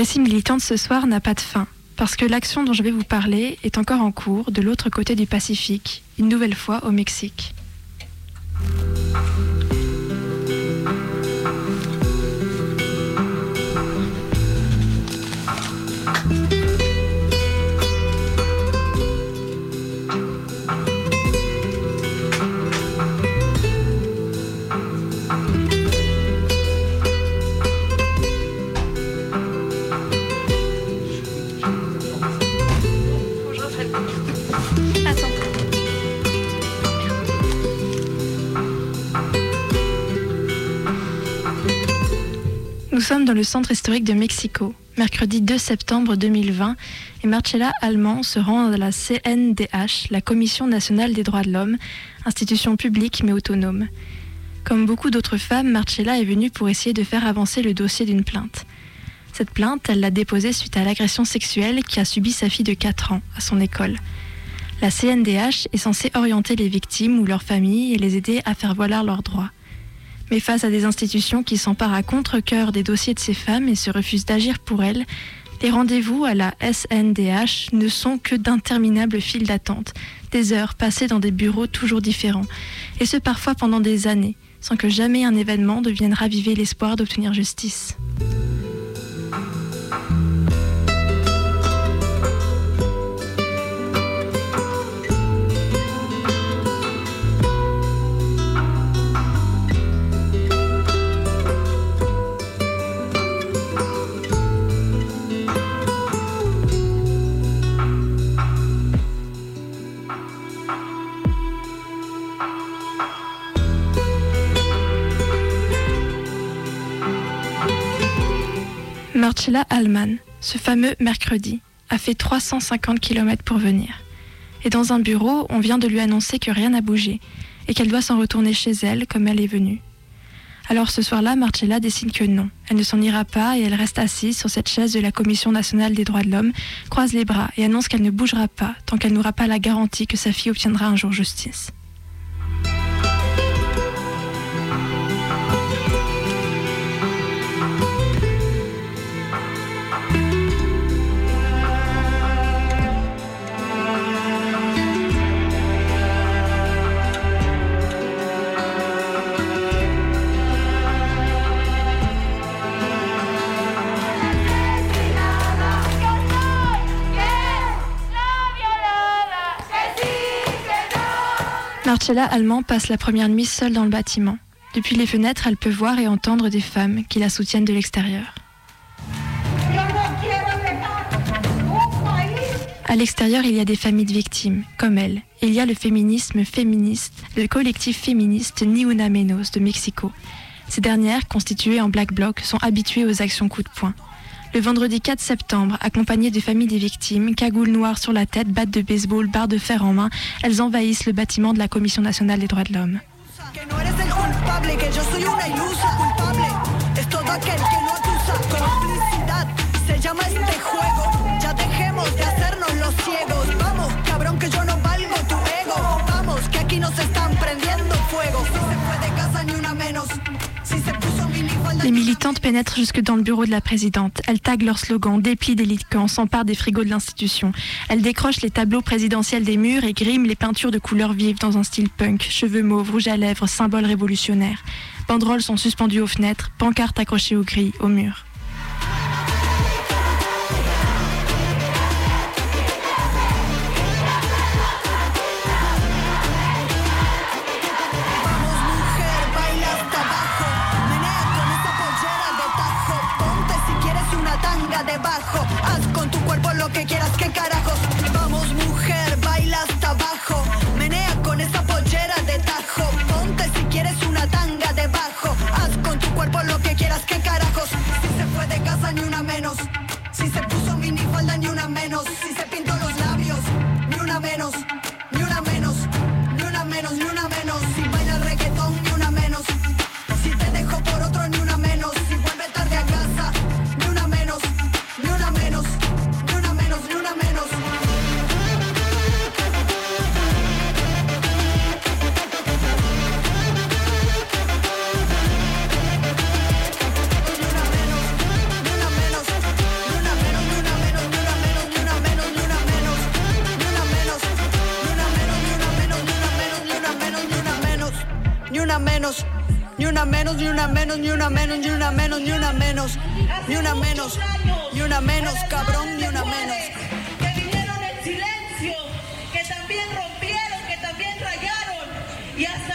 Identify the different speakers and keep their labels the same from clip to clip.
Speaker 1: récit militant de ce soir n'a pas de fin, parce que l'action dont je vais vous parler est encore en cours de l'autre côté du Pacifique, une nouvelle fois au Mexique. Sommes dans le centre historique de Mexico, mercredi 2 septembre 2020, et Marcella Allemand se rend à la CNDH, la Commission nationale des droits de l'homme, institution publique mais autonome. Comme beaucoup d'autres femmes, Marcella est venue pour essayer de faire avancer le dossier d'une plainte. Cette plainte, elle l'a déposée suite à l'agression sexuelle qu'a subi sa fille de 4 ans à son école. La CNDH est censée orienter les victimes ou leurs familles et les aider à faire valoir leurs droits. Mais face à des institutions qui s'emparent à contre-coeur des dossiers de ces femmes et se refusent d'agir pour elles, les rendez-vous à la SNDH ne sont que d'interminables files d'attente, des heures passées dans des bureaux toujours différents, et ce parfois pendant des années, sans que jamais un événement devienne raviver l'espoir d'obtenir justice. Marcella Allman, ce fameux mercredi, a fait 350 km pour venir. Et dans un bureau, on vient de lui annoncer que rien n'a bougé et qu'elle doit s'en retourner chez elle comme elle est venue. Alors ce soir-là, Marcella décide que non, elle ne s'en ira pas et elle reste assise sur cette chaise de la Commission nationale des droits de l'homme, croise les bras et annonce qu'elle ne bougera pas tant qu'elle n'aura pas la garantie que sa fille obtiendra un jour justice. Marcella Allemand passe la première nuit seule dans le bâtiment. Depuis les fenêtres, elle peut voir et entendre des femmes qui la soutiennent de l'extérieur. À l'extérieur, il y a des familles de victimes, comme elle. Il y a le féminisme féministe, le collectif féministe Ni Una Menos de Mexico. Ces dernières, constituées en black bloc, sont habituées aux actions coup de poing. Le vendredi 4 septembre, accompagnées des familles des victimes, cagoules noires sur la tête, battes de baseball, barres de fer en main, elles envahissent le bâtiment de la Commission nationale des droits de l'homme. Militantes pénètrent jusque dans le bureau de la présidente. Elles taguent leurs slogans, déplient des licans, s'emparent des frigos de l'institution. Elles décrochent les tableaux présidentiels des murs et griment les peintures de couleurs vives dans un style punk, cheveux mauves, rouge à lèvres, symboles révolutionnaires. Banderoles sont suspendues aux fenêtres, pancartes accrochées aux grilles, aux murs.
Speaker 2: que quieras que cara menos, ni una menos, ni una menos, ni una menos, ni una menos, ni una menos, ni una menos, cabrón, ni una menos.
Speaker 3: Que vinieron en silencio, que también rompieron, que también rayaron y hasta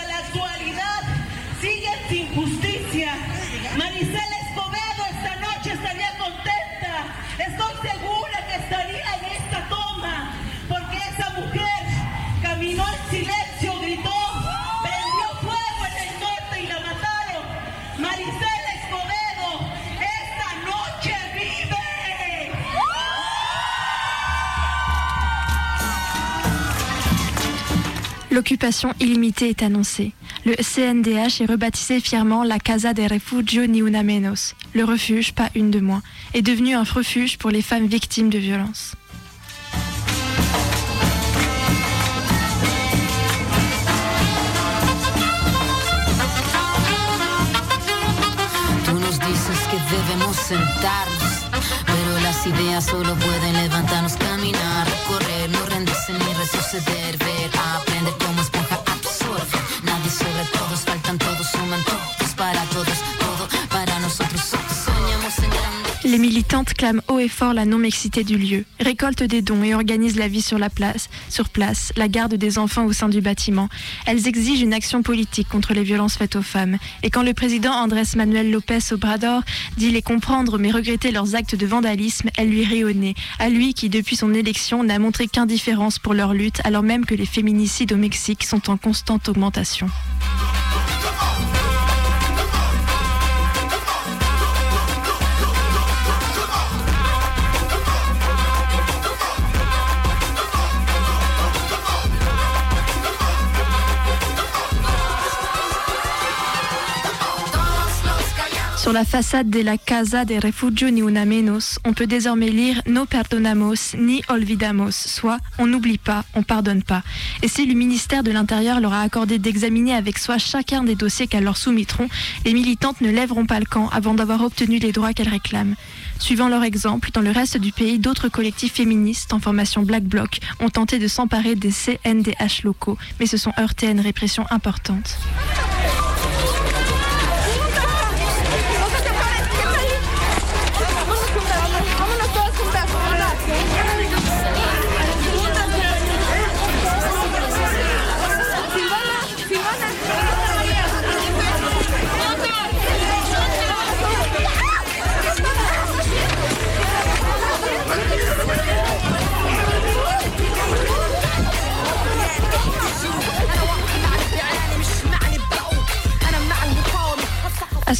Speaker 1: L'occupation illimitée est annoncée. Le CNDH est rebaptisé fièrement la Casa de Refugio Ni Una Menos, le refuge, pas une de moins, est devenu un refuge pour les femmes victimes de violences.
Speaker 4: Ideas solo pueden levantarnos, caminar, correr, no rendirse ni retroceder, ver, aprender como esponja absorbe. Nadie sobre todos, faltan todos
Speaker 1: Les militantes clament haut et fort la non-mixité du lieu, récoltent des dons et organisent la vie sur la place, sur place, la garde des enfants au sein du bâtiment. Elles exigent une action politique contre les violences faites aux femmes. Et quand le président Andrés Manuel López Obrador dit les comprendre mais regretter leurs actes de vandalisme, elle lui rit au nez. À lui qui, depuis son élection, n'a montré qu'indifférence pour leur lutte, alors même que les féminicides au Mexique sont en constante augmentation. Sur la façade de la Casa de Refugio Ni Una Menos, on peut désormais lire No perdonamos ni olvidamos, soit on n'oublie pas, on pardonne pas. Et si le ministère de l'Intérieur leur a accordé d'examiner avec soi chacun des dossiers qu'elles leur soumettront, les militantes ne lèveront pas le camp avant d'avoir obtenu les droits qu'elles réclament. Suivant leur exemple, dans le reste du pays, d'autres collectifs féministes en formation Black Bloc ont tenté de s'emparer des CNDH locaux, mais se sont heurtés à une répression importante.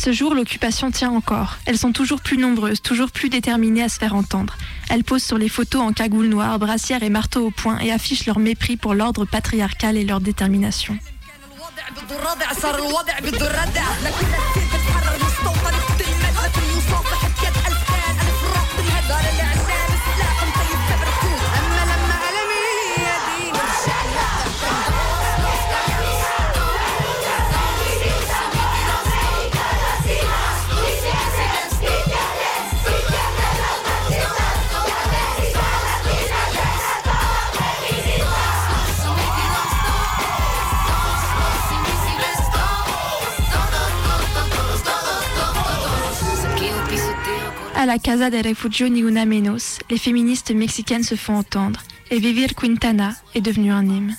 Speaker 1: Ce jour, l'occupation tient encore. Elles sont toujours plus nombreuses, toujours plus déterminées à se faire entendre. Elles posent sur les photos en cagoule noire, brassière et marteau au poing et affichent leur mépris pour l'ordre patriarcal et leur détermination. À la Casa de Refugio Ni Una Menos, les féministes mexicaines se font entendre et Vivir Quintana est devenu un hymne.